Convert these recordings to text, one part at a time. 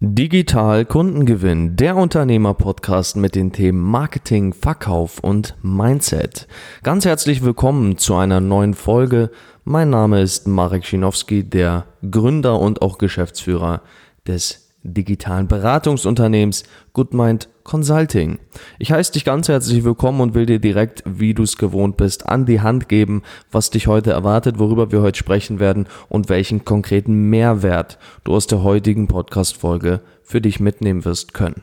Digital Kundengewinn, der Unternehmer-Podcast mit den Themen Marketing, Verkauf und Mindset. Ganz herzlich willkommen zu einer neuen Folge. Mein Name ist Marek Schinowski, der Gründer und auch Geschäftsführer des digitalen Beratungsunternehmens GoodMind Consulting. Ich heiße dich ganz herzlich willkommen und will dir direkt, wie du es gewohnt bist, an die Hand geben, was dich heute erwartet, worüber wir heute sprechen werden und welchen konkreten Mehrwert du aus der heutigen Podcast-Folge für dich mitnehmen wirst können.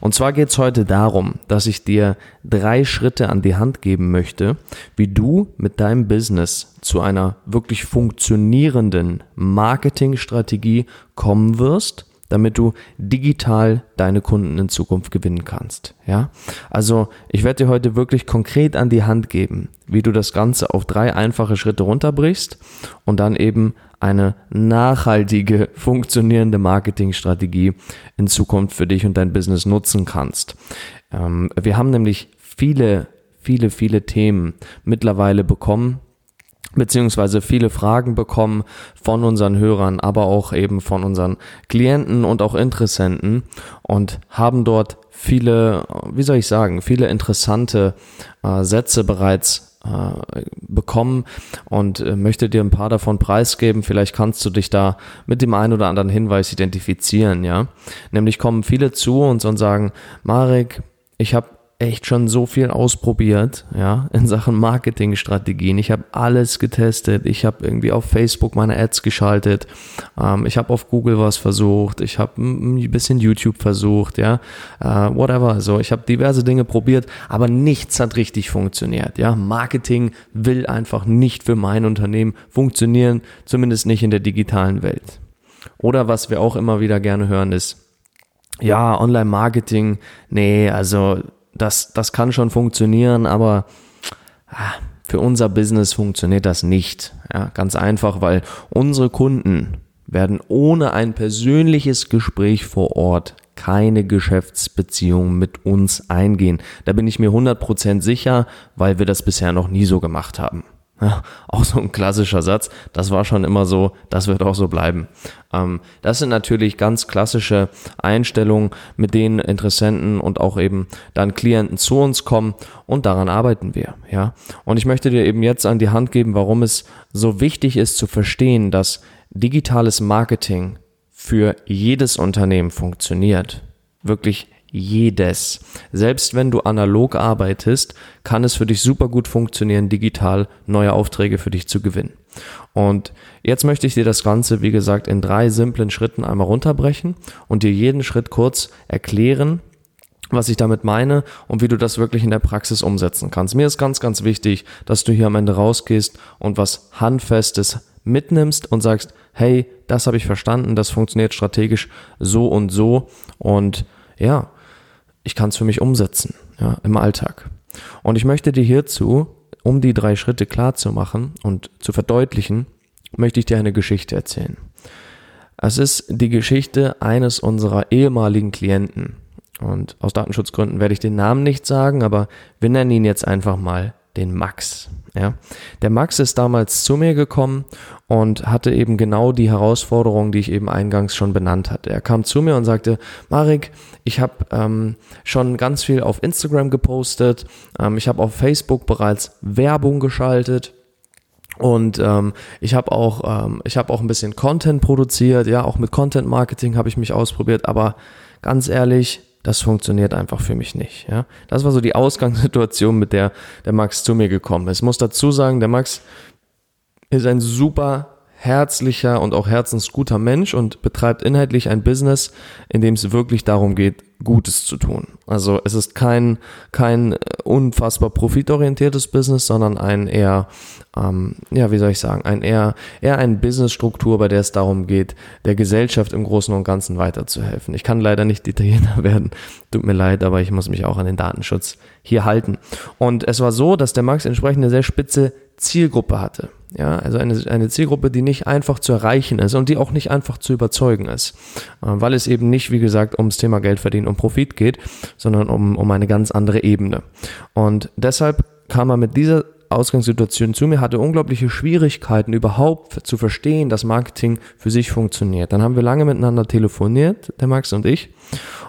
Und zwar geht es heute darum, dass ich dir drei Schritte an die Hand geben möchte, wie du mit deinem Business zu einer wirklich funktionierenden Marketingstrategie kommen wirst damit du digital deine Kunden in Zukunft gewinnen kannst. Ja, also ich werde dir heute wirklich konkret an die Hand geben, wie du das Ganze auf drei einfache Schritte runterbrichst und dann eben eine nachhaltige, funktionierende Marketingstrategie in Zukunft für dich und dein Business nutzen kannst. Ähm, wir haben nämlich viele, viele, viele Themen mittlerweile bekommen, beziehungsweise viele Fragen bekommen von unseren Hörern, aber auch eben von unseren Klienten und auch Interessenten und haben dort viele, wie soll ich sagen, viele interessante äh, Sätze bereits äh, bekommen und äh, möchte dir ein paar davon preisgeben. Vielleicht kannst du dich da mit dem einen oder anderen Hinweis identifizieren, ja. Nämlich kommen viele zu uns und sagen, Marek, ich habe echt schon so viel ausprobiert, ja, in Sachen Marketingstrategien. Ich habe alles getestet. Ich habe irgendwie auf Facebook meine Ads geschaltet. Ähm, ich habe auf Google was versucht. Ich habe ein bisschen YouTube versucht, ja, äh, whatever. Also ich habe diverse Dinge probiert, aber nichts hat richtig funktioniert, ja. Marketing will einfach nicht für mein Unternehmen funktionieren, zumindest nicht in der digitalen Welt. Oder was wir auch immer wieder gerne hören ist, ja, Online-Marketing, nee, also das, das kann schon funktionieren, aber ah, für unser Business funktioniert das nicht. Ja, ganz einfach, weil unsere Kunden werden ohne ein persönliches Gespräch vor Ort keine Geschäftsbeziehung mit uns eingehen. Da bin ich mir 100% sicher, weil wir das bisher noch nie so gemacht haben. Ja, auch so ein klassischer Satz. Das war schon immer so, das wird auch so bleiben. Ähm, das sind natürlich ganz klassische Einstellungen, mit denen Interessenten und auch eben dann Klienten zu uns kommen und daran arbeiten wir. Ja, und ich möchte dir eben jetzt an die Hand geben, warum es so wichtig ist zu verstehen, dass digitales Marketing für jedes Unternehmen funktioniert. Wirklich jedes. Selbst wenn du analog arbeitest, kann es für dich super gut funktionieren, digital neue Aufträge für dich zu gewinnen. Und jetzt möchte ich dir das Ganze, wie gesagt, in drei simplen Schritten einmal runterbrechen und dir jeden Schritt kurz erklären, was ich damit meine und wie du das wirklich in der Praxis umsetzen kannst. Mir ist ganz, ganz wichtig, dass du hier am Ende rausgehst und was Handfestes mitnimmst und sagst, hey, das habe ich verstanden, das funktioniert strategisch so und so und ja, ich kann es für mich umsetzen, ja, im Alltag. Und ich möchte dir hierzu, um die drei Schritte klar zu machen und zu verdeutlichen, möchte ich dir eine Geschichte erzählen. Es ist die Geschichte eines unserer ehemaligen Klienten. Und aus Datenschutzgründen werde ich den Namen nicht sagen, aber wir nennen ihn jetzt einfach mal den Max. Ja. Der Max ist damals zu mir gekommen und hatte eben genau die Herausforderung, die ich eben eingangs schon benannt hatte. Er kam zu mir und sagte, Marek, ich habe ähm, schon ganz viel auf Instagram gepostet, ähm, ich habe auf Facebook bereits Werbung geschaltet. Und ähm, ich habe auch, ähm, ich habe auch ein bisschen Content produziert, ja, auch mit Content Marketing habe ich mich ausprobiert, aber ganz ehrlich, das funktioniert einfach für mich nicht. Ja? Das war so die Ausgangssituation, mit der der Max zu mir gekommen ist. Ich muss dazu sagen, der Max ist ein super herzlicher und auch herzensguter Mensch und betreibt inhaltlich ein Business, in dem es wirklich darum geht, Gutes zu tun. Also es ist kein, kein unfassbar profitorientiertes Business, sondern ein eher, ähm, ja, wie soll ich sagen, ein eher, eher eine Businessstruktur, bei der es darum geht, der Gesellschaft im Großen und Ganzen weiterzuhelfen. Ich kann leider nicht Italiener werden, tut mir leid, aber ich muss mich auch an den Datenschutz hier halten. Und es war so, dass der Max entsprechend eine sehr spitze Zielgruppe hatte. Ja, also eine, eine Zielgruppe, die nicht einfach zu erreichen ist und die auch nicht einfach zu überzeugen ist. Äh, weil es eben nicht, wie gesagt, ums Thema Geld verdienen und Profit geht, sondern um, um eine ganz andere Ebene. Und deshalb kam er mit dieser Ausgangssituation zu mir, hatte unglaubliche Schwierigkeiten überhaupt zu verstehen, dass Marketing für sich funktioniert. Dann haben wir lange miteinander telefoniert, der Max und ich,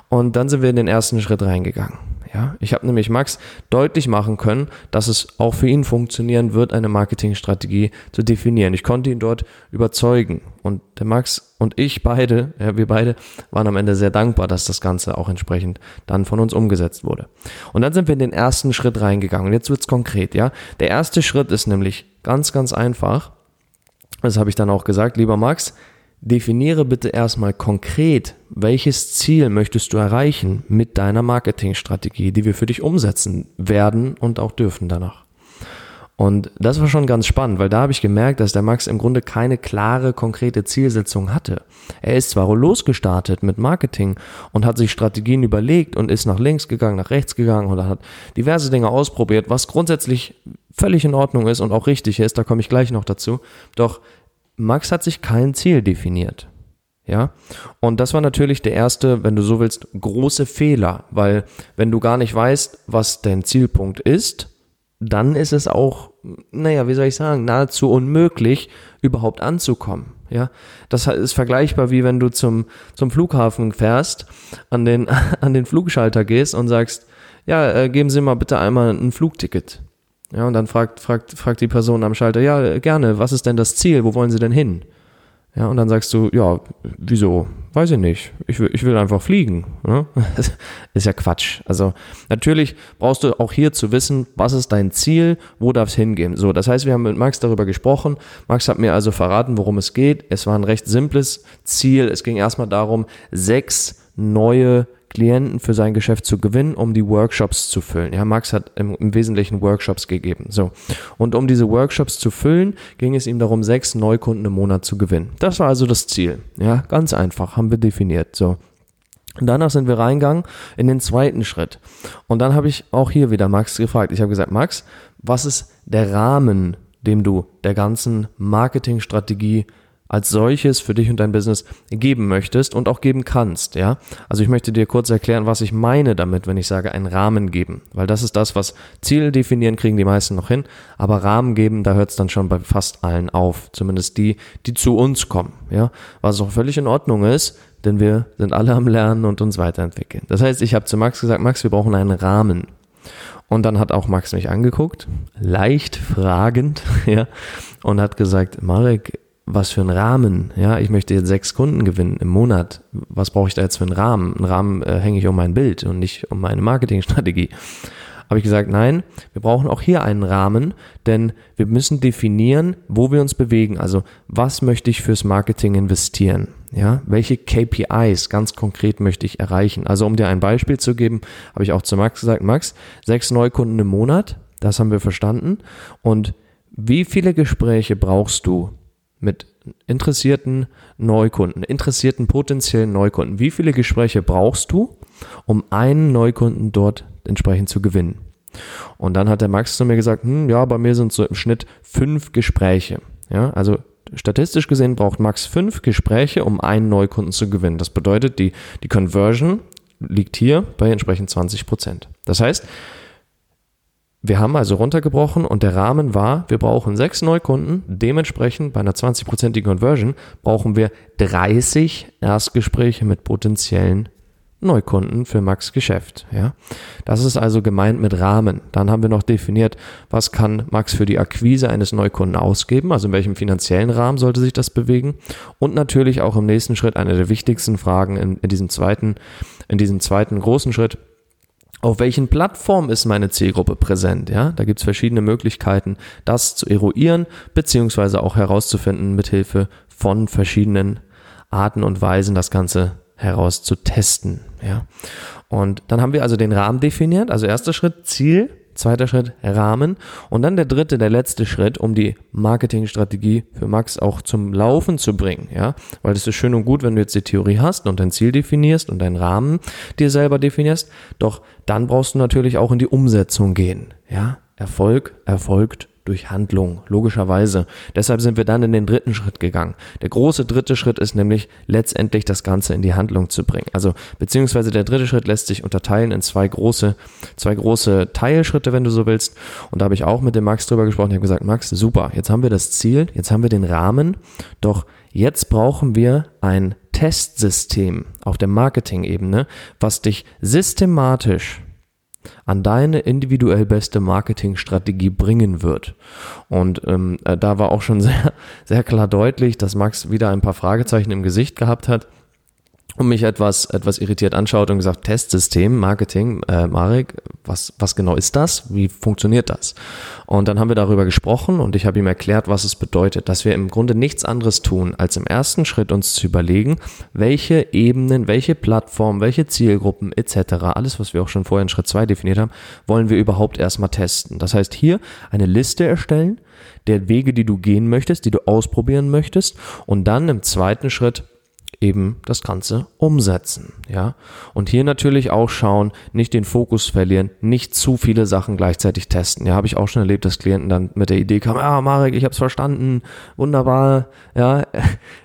und dann sind wir in den ersten Schritt reingegangen. Ja, ich habe nämlich Max deutlich machen können, dass es auch für ihn funktionieren wird, eine Marketingstrategie zu definieren. Ich konnte ihn dort überzeugen und der Max und ich beide, ja, wir beide waren am Ende sehr dankbar, dass das Ganze auch entsprechend dann von uns umgesetzt wurde. Und dann sind wir in den ersten Schritt reingegangen. Und jetzt wird's konkret, ja. Der erste Schritt ist nämlich ganz, ganz einfach. Das habe ich dann auch gesagt, lieber Max, Definiere bitte erstmal konkret, welches Ziel möchtest du erreichen mit deiner Marketingstrategie, die wir für dich umsetzen werden und auch dürfen danach. Und das war schon ganz spannend, weil da habe ich gemerkt, dass der Max im Grunde keine klare, konkrete Zielsetzung hatte. Er ist zwar losgestartet mit Marketing und hat sich Strategien überlegt und ist nach links gegangen, nach rechts gegangen oder hat diverse Dinge ausprobiert, was grundsätzlich völlig in Ordnung ist und auch richtig ist, da komme ich gleich noch dazu. Doch Max hat sich kein Ziel definiert. Ja, und das war natürlich der erste, wenn du so willst, große Fehler, weil wenn du gar nicht weißt, was dein Zielpunkt ist, dann ist es auch, naja, wie soll ich sagen, nahezu unmöglich, überhaupt anzukommen. Ja, das ist vergleichbar wie wenn du zum, zum Flughafen fährst, an den, an den Flugschalter gehst und sagst, ja, äh, geben Sie mal bitte einmal ein Flugticket. Ja, und dann fragt, fragt, fragt die Person am Schalter, ja, gerne, was ist denn das Ziel? Wo wollen Sie denn hin? Ja, und dann sagst du, ja, wieso? Weiß ich nicht. Ich will, ich will einfach fliegen. Ja? ist ja Quatsch. Also natürlich brauchst du auch hier zu wissen, was ist dein Ziel, wo darf es hingehen. So, das heißt, wir haben mit Max darüber gesprochen. Max hat mir also verraten, worum es geht. Es war ein recht simples Ziel. Es ging erstmal darum, sechs neue Klienten für sein Geschäft zu gewinnen, um die Workshops zu füllen. Ja, Max hat im, im, Wesentlichen Workshops gegeben. So. Und um diese Workshops zu füllen, ging es ihm darum, sechs Neukunden im Monat zu gewinnen. Das war also das Ziel. Ja, ganz einfach, haben wir definiert. So. Und danach sind wir reingegangen in den zweiten Schritt. Und dann habe ich auch hier wieder Max gefragt. Ich habe gesagt, Max, was ist der Rahmen, dem du der ganzen Marketingstrategie als solches für dich und dein Business geben möchtest und auch geben kannst, ja? Also ich möchte dir kurz erklären, was ich meine damit, wenn ich sage, einen Rahmen geben, weil das ist das, was Ziele definieren, kriegen die meisten noch hin, aber Rahmen geben, da hört es dann schon bei fast allen auf, zumindest die, die zu uns kommen, ja? Was auch völlig in Ordnung ist, denn wir sind alle am Lernen und uns weiterentwickeln. Das heißt, ich habe zu Max gesagt, Max, wir brauchen einen Rahmen. Und dann hat auch Max mich angeguckt, leicht fragend, ja, und hat gesagt, Marek, was für ein Rahmen, ja, ich möchte jetzt sechs Kunden gewinnen im Monat, was brauche ich da jetzt für einen Rahmen? Einen Rahmen äh, hänge ich um mein Bild und nicht um meine Marketingstrategie. Habe ich gesagt, nein, wir brauchen auch hier einen Rahmen, denn wir müssen definieren, wo wir uns bewegen. Also, was möchte ich fürs Marketing investieren? Ja, welche KPIs ganz konkret möchte ich erreichen? Also, um dir ein Beispiel zu geben, habe ich auch zu Max gesagt, Max, sechs Neukunden im Monat, das haben wir verstanden. Und wie viele Gespräche brauchst du, mit interessierten Neukunden, interessierten potenziellen Neukunden. Wie viele Gespräche brauchst du, um einen Neukunden dort entsprechend zu gewinnen? Und dann hat der Max zu mir gesagt, hm, ja, bei mir sind so im Schnitt fünf Gespräche. Ja, also statistisch gesehen braucht Max fünf Gespräche, um einen Neukunden zu gewinnen. Das bedeutet, die, die Conversion liegt hier bei entsprechend 20 Prozent. Das heißt, wir haben also runtergebrochen und der Rahmen war, wir brauchen sechs Neukunden. Dementsprechend bei einer 20%igen Conversion brauchen wir 30 Erstgespräche mit potenziellen Neukunden für Max Geschäft. Ja, das ist also gemeint mit Rahmen. Dann haben wir noch definiert, was kann Max für die Akquise eines Neukunden ausgeben, also in welchem finanziellen Rahmen sollte sich das bewegen. Und natürlich auch im nächsten Schritt eine der wichtigsten Fragen in, in diesem zweiten, in diesem zweiten großen Schritt auf welchen Plattformen ist meine Zielgruppe präsent? Ja, da gibt es verschiedene Möglichkeiten, das zu eruieren, beziehungsweise auch herauszufinden, mithilfe von verschiedenen Arten und Weisen das Ganze herauszutesten. Ja, und dann haben wir also den Rahmen definiert. Also erster Schritt Ziel, Zweiter Schritt Rahmen. Und dann der dritte, der letzte Schritt, um die Marketingstrategie für Max auch zum Laufen zu bringen, ja, weil es ist schön und gut, wenn du jetzt die Theorie hast und dein Ziel definierst und deinen Rahmen dir selber definierst, doch dann brauchst du natürlich auch in die Umsetzung gehen, ja. Erfolg erfolgt durch Handlung, logischerweise. Deshalb sind wir dann in den dritten Schritt gegangen. Der große dritte Schritt ist nämlich letztendlich das Ganze in die Handlung zu bringen. Also beziehungsweise der dritte Schritt lässt sich unterteilen in zwei große, zwei große Teilschritte, wenn du so willst. Und da habe ich auch mit dem Max drüber gesprochen. Ich habe gesagt, Max, super, jetzt haben wir das Ziel, jetzt haben wir den Rahmen, doch jetzt brauchen wir ein Testsystem auf der Marketing-Ebene, was dich systematisch an deine individuell beste Marketingstrategie bringen wird. Und ähm, äh, da war auch schon sehr, sehr klar deutlich, dass Max wieder ein paar Fragezeichen im Gesicht gehabt hat und mich etwas, etwas irritiert anschaut und gesagt, Testsystem, Marketing, äh, Marek, was, was genau ist das? Wie funktioniert das? Und dann haben wir darüber gesprochen und ich habe ihm erklärt, was es bedeutet, dass wir im Grunde nichts anderes tun, als im ersten Schritt uns zu überlegen, welche Ebenen, welche Plattformen, welche Zielgruppen etc., alles, was wir auch schon vorher in Schritt zwei definiert haben, wollen wir überhaupt erstmal testen. Das heißt, hier eine Liste erstellen der Wege, die du gehen möchtest, die du ausprobieren möchtest und dann im zweiten Schritt eben das Ganze umsetzen, ja. Und hier natürlich auch schauen, nicht den Fokus verlieren, nicht zu viele Sachen gleichzeitig testen. Ja, habe ich auch schon erlebt, dass Klienten dann mit der Idee kamen, ah, Marek, ich habe es verstanden, wunderbar, ja,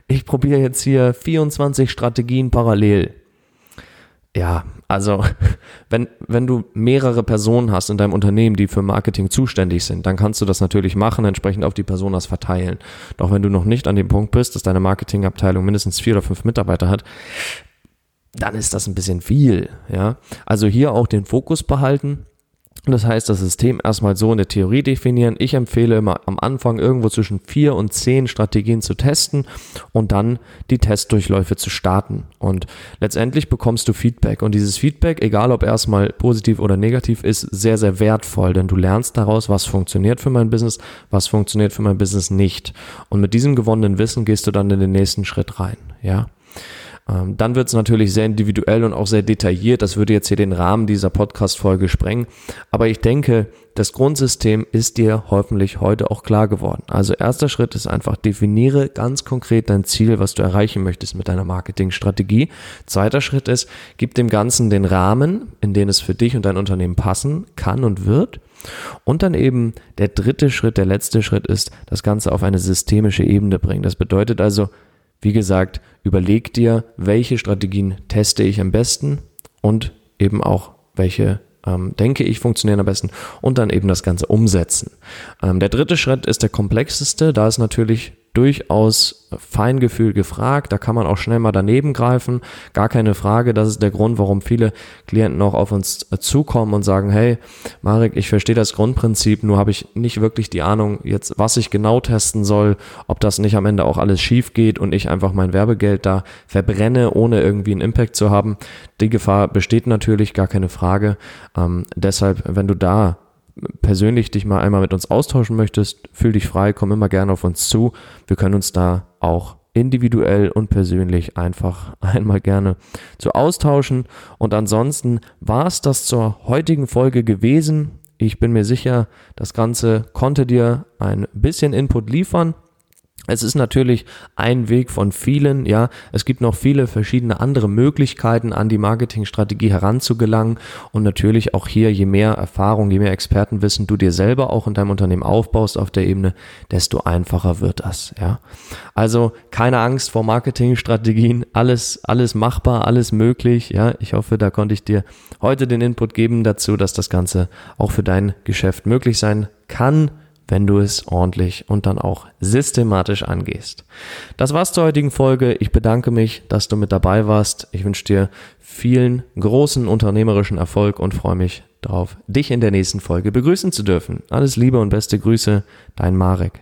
ich probiere jetzt hier 24 Strategien parallel. Ja, also wenn, wenn du mehrere Personen hast in deinem Unternehmen, die für Marketing zuständig sind, dann kannst du das natürlich machen, entsprechend auf die Person das verteilen. Doch wenn du noch nicht an dem Punkt bist, dass deine Marketingabteilung mindestens vier oder fünf Mitarbeiter hat, dann ist das ein bisschen viel, ja. Also hier auch den Fokus behalten das heißt, das System erstmal so in der Theorie definieren. Ich empfehle immer am Anfang irgendwo zwischen vier und zehn Strategien zu testen und dann die Testdurchläufe zu starten. Und letztendlich bekommst du Feedback. Und dieses Feedback, egal ob erstmal positiv oder negativ, ist sehr, sehr wertvoll, denn du lernst daraus, was funktioniert für mein Business, was funktioniert für mein Business nicht. Und mit diesem gewonnenen Wissen gehst du dann in den nächsten Schritt rein. Ja. Ähm, dann wird es natürlich sehr individuell und auch sehr detailliert. Das würde jetzt hier den Rahmen dieser Podcast-Folge sprengen. Aber ich denke, das Grundsystem ist dir hoffentlich heute auch klar geworden. Also erster Schritt ist einfach, definiere ganz konkret dein Ziel, was du erreichen möchtest mit deiner Marketingstrategie. Zweiter Schritt ist, gib dem Ganzen den Rahmen, in den es für dich und dein Unternehmen passen kann und wird. Und dann eben der dritte Schritt, der letzte Schritt ist, das Ganze auf eine systemische Ebene bringen. Das bedeutet also, wie gesagt, überleg dir, welche Strategien teste ich am besten und eben auch welche ähm, denke ich funktionieren am besten und dann eben das Ganze umsetzen. Ähm, der dritte Schritt ist der komplexeste. Da ist natürlich durchaus Feingefühl gefragt. Da kann man auch schnell mal daneben greifen. Gar keine Frage. Das ist der Grund, warum viele Klienten auch auf uns zukommen und sagen, hey, Marek, ich verstehe das Grundprinzip, nur habe ich nicht wirklich die Ahnung jetzt, was ich genau testen soll, ob das nicht am Ende auch alles schief geht und ich einfach mein Werbegeld da verbrenne, ohne irgendwie einen Impact zu haben. Die Gefahr besteht natürlich, gar keine Frage. Ähm, deshalb, wenn du da persönlich dich mal einmal mit uns austauschen möchtest, fühl dich frei, komm immer gerne auf uns zu. Wir können uns da auch individuell und persönlich einfach einmal gerne zu austauschen. Und ansonsten war es das zur heutigen Folge gewesen. Ich bin mir sicher, das Ganze konnte dir ein bisschen Input liefern. Es ist natürlich ein Weg von vielen, ja. Es gibt noch viele verschiedene andere Möglichkeiten, an die Marketingstrategie heranzugelangen. Und natürlich auch hier, je mehr Erfahrung, je mehr Expertenwissen du dir selber auch in deinem Unternehmen aufbaust auf der Ebene, desto einfacher wird das, ja. Also keine Angst vor Marketingstrategien. Alles, alles machbar, alles möglich, ja. Ich hoffe, da konnte ich dir heute den Input geben dazu, dass das Ganze auch für dein Geschäft möglich sein kann wenn du es ordentlich und dann auch systematisch angehst. Das war's zur heutigen Folge. Ich bedanke mich, dass du mit dabei warst. Ich wünsche dir vielen großen unternehmerischen Erfolg und freue mich darauf, dich in der nächsten Folge begrüßen zu dürfen. Alles Liebe und beste Grüße, dein Marek.